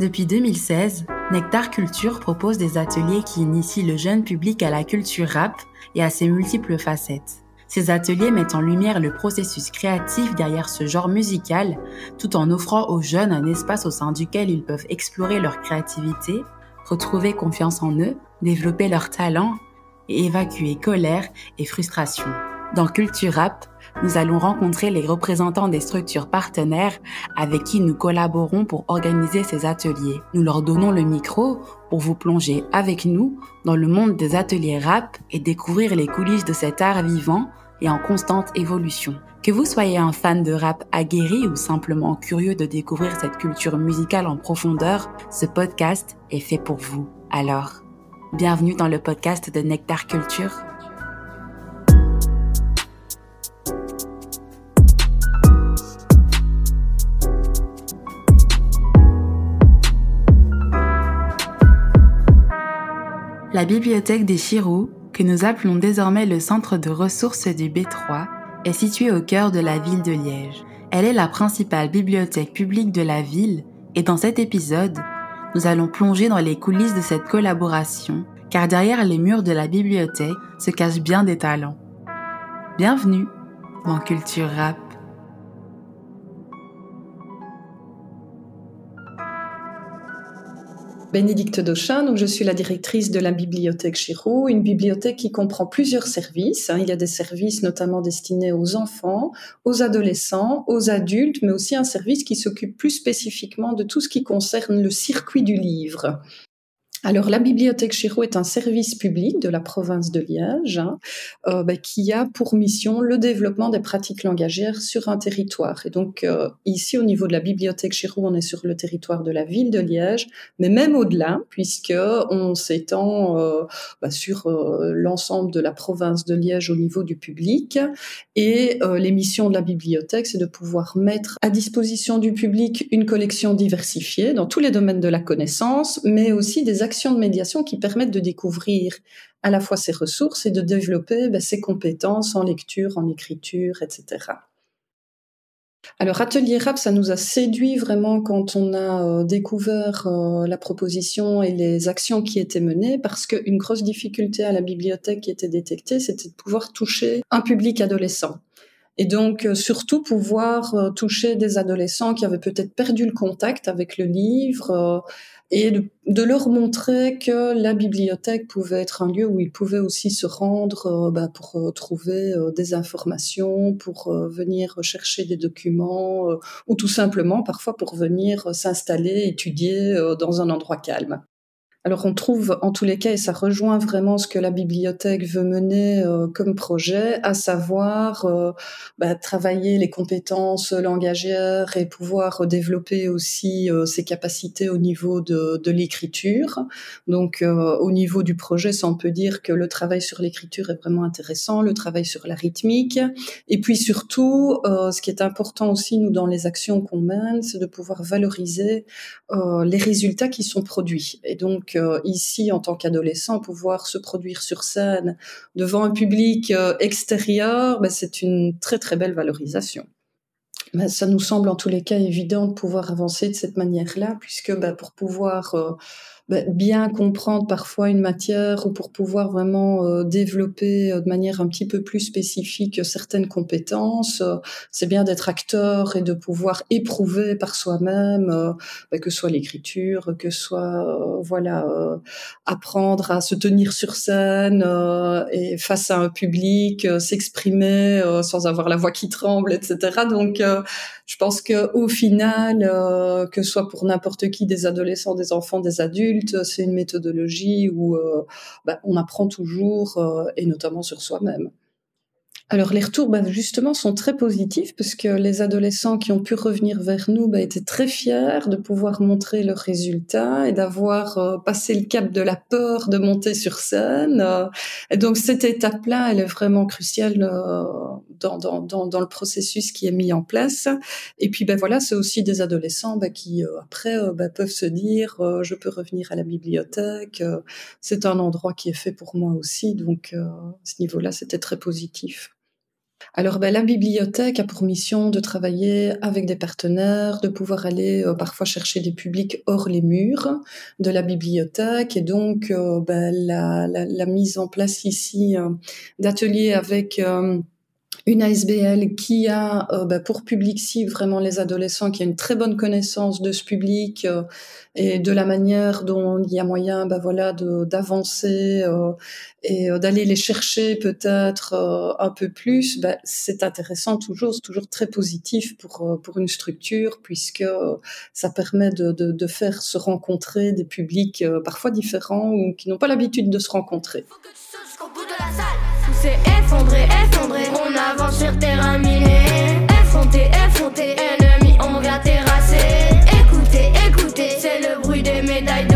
Depuis 2016, Nectar Culture propose des ateliers qui initient le jeune public à la culture rap et à ses multiples facettes. Ces ateliers mettent en lumière le processus créatif derrière ce genre musical, tout en offrant aux jeunes un espace au sein duquel ils peuvent explorer leur créativité, retrouver confiance en eux, développer leurs talents et évacuer colère et frustration. Dans Culture Rap, nous allons rencontrer les représentants des structures partenaires avec qui nous collaborons pour organiser ces ateliers. Nous leur donnons le micro pour vous plonger avec nous dans le monde des ateliers rap et découvrir les coulisses de cet art vivant et en constante évolution. Que vous soyez un fan de rap aguerri ou simplement curieux de découvrir cette culture musicale en profondeur, ce podcast est fait pour vous. Alors, bienvenue dans le podcast de Nectar Culture. La bibliothèque des Chirous, que nous appelons désormais le centre de ressources du B3, est située au cœur de la ville de Liège. Elle est la principale bibliothèque publique de la ville et dans cet épisode, nous allons plonger dans les coulisses de cette collaboration car derrière les murs de la bibliothèque se cachent bien des talents. Bienvenue dans Culture Rap. Bénédicte Dauchin, donc je suis la directrice de la bibliothèque Chirou, une bibliothèque qui comprend plusieurs services. Hein. Il y a des services notamment destinés aux enfants, aux adolescents, aux adultes, mais aussi un service qui s'occupe plus spécifiquement de tout ce qui concerne le circuit du livre. Alors, la bibliothèque Chirou est un service public de la province de Liège hein, euh, bah, qui a pour mission le développement des pratiques langagières sur un territoire. Et donc, euh, ici, au niveau de la bibliothèque Chirou, on est sur le territoire de la ville de Liège, mais même au-delà, puisque on s'étend euh, bah, sur l'ensemble de la province de Liège au niveau du public. Et les missions de la bibliothèque, c'est de pouvoir mettre à disposition du public une collection diversifiée dans tous les domaines de la connaissance, mais aussi des actions de médiation qui permettent de découvrir à la fois ses ressources et de développer ben, ses compétences en lecture, en écriture, etc. Alors Atelier Rap, ça nous a séduit vraiment quand on a euh, découvert euh, la proposition et les actions qui étaient menées, parce qu'une grosse difficulté à la bibliothèque qui était détectée, c'était de pouvoir toucher un public adolescent. Et donc, euh, surtout pouvoir toucher des adolescents qui avaient peut-être perdu le contact avec le livre, et de, leur montrer que la bibliothèque pouvait être un lieu où ils pouvaient aussi se rendre euh, bah, pour euh, trouver euh, des informations, pour venir chercher des documents ou tout simplement parfois pour venir s'installer, étudier dans un endroit calme. Alors on trouve en tous les cas, et ça rejoint vraiment ce que la bibliothèque veut mener euh, comme projet, à savoir euh, bah, travailler les compétences langagières et pouvoir développer aussi euh, ses capacités au niveau de, de l'écriture. Donc au niveau du projet, ça on peut dire que le travail sur l'écriture est vraiment intéressant, le travail sur la rythmique, et puis surtout, ce qui est important aussi nous dans les actions qu'on mène, c'est de pouvoir valoriser les résultats qui sont produits. Et donc ici, en tant qu'adolescent, pouvoir se produire sur scène devant un public euh, extérieur, ben, c'est une très très belle valorisation. Ben, ça nous semble en tous les cas évident de pouvoir avancer de cette manière-là, puisque ben, pour pouvoir euh, bien comprendre parfois une matière ou pour pouvoir vraiment euh, développer euh, de manière un petit peu plus spécifique certaines compétences, euh, c'est bien d'être acteur et de pouvoir éprouver par soi-même, ben, que ce soit l'écriture, que ce soit voilà apprendre à se tenir sur scène et face à un public, s'exprimer sans avoir la voix qui tremble, etc. Donc je pense que au final, que ce soit pour n'importe qui, des adolescents, des enfants, des adultes c'est une méthodologie où euh, bah, on apprend toujours, euh, et notamment sur soi-même. Alors les retours, bah, justement, sont très positifs parce que les adolescents qui ont pu revenir vers nous bah, étaient très fiers de pouvoir montrer leurs résultats et d'avoir euh, passé le cap de la peur de monter sur scène. et donc cette étape-là, elle est vraiment cruciale dans, dans, dans, dans, le processus qui est mis en place. Et puis ben voilà, c'est aussi des adolescents ben, qui euh, après euh, ben, peuvent se dire euh, je peux revenir à la bibliothèque. c'est un endroit qui est fait pour moi aussi. Donc à ce niveau-là, c'était très positif. alors, ben, la bibliothèque a pour mission de travailler avec des partenaires, de pouvoir aller euh, parfois chercher des publics hors les murs de la bibliothèque. Et donc, euh, ben, la, la, la, mise en place ici euh, d'ateliers avec une ASBL qui a euh, bah, pour public cible vraiment les adolescents, qui a une très bonne connaissance de ce public euh, et de la manière dont il y a moyen bah, voilà, d'avancer euh, et d'aller les chercher peut-être un peu plus, bah, c'est intéressant toujours, c'est toujours très positif pour, pour une structure puisque ça permet de, de, de faire se rencontrer des publics parfois différents ou qui n'ont pas l'habitude de se rencontrer tout s'est effondré, effondré. On avance sur terrain miné. Effronté, effronté. Ennemi, on vient terrasser. Écoutez, écoutez. C'est le bruit des médailles.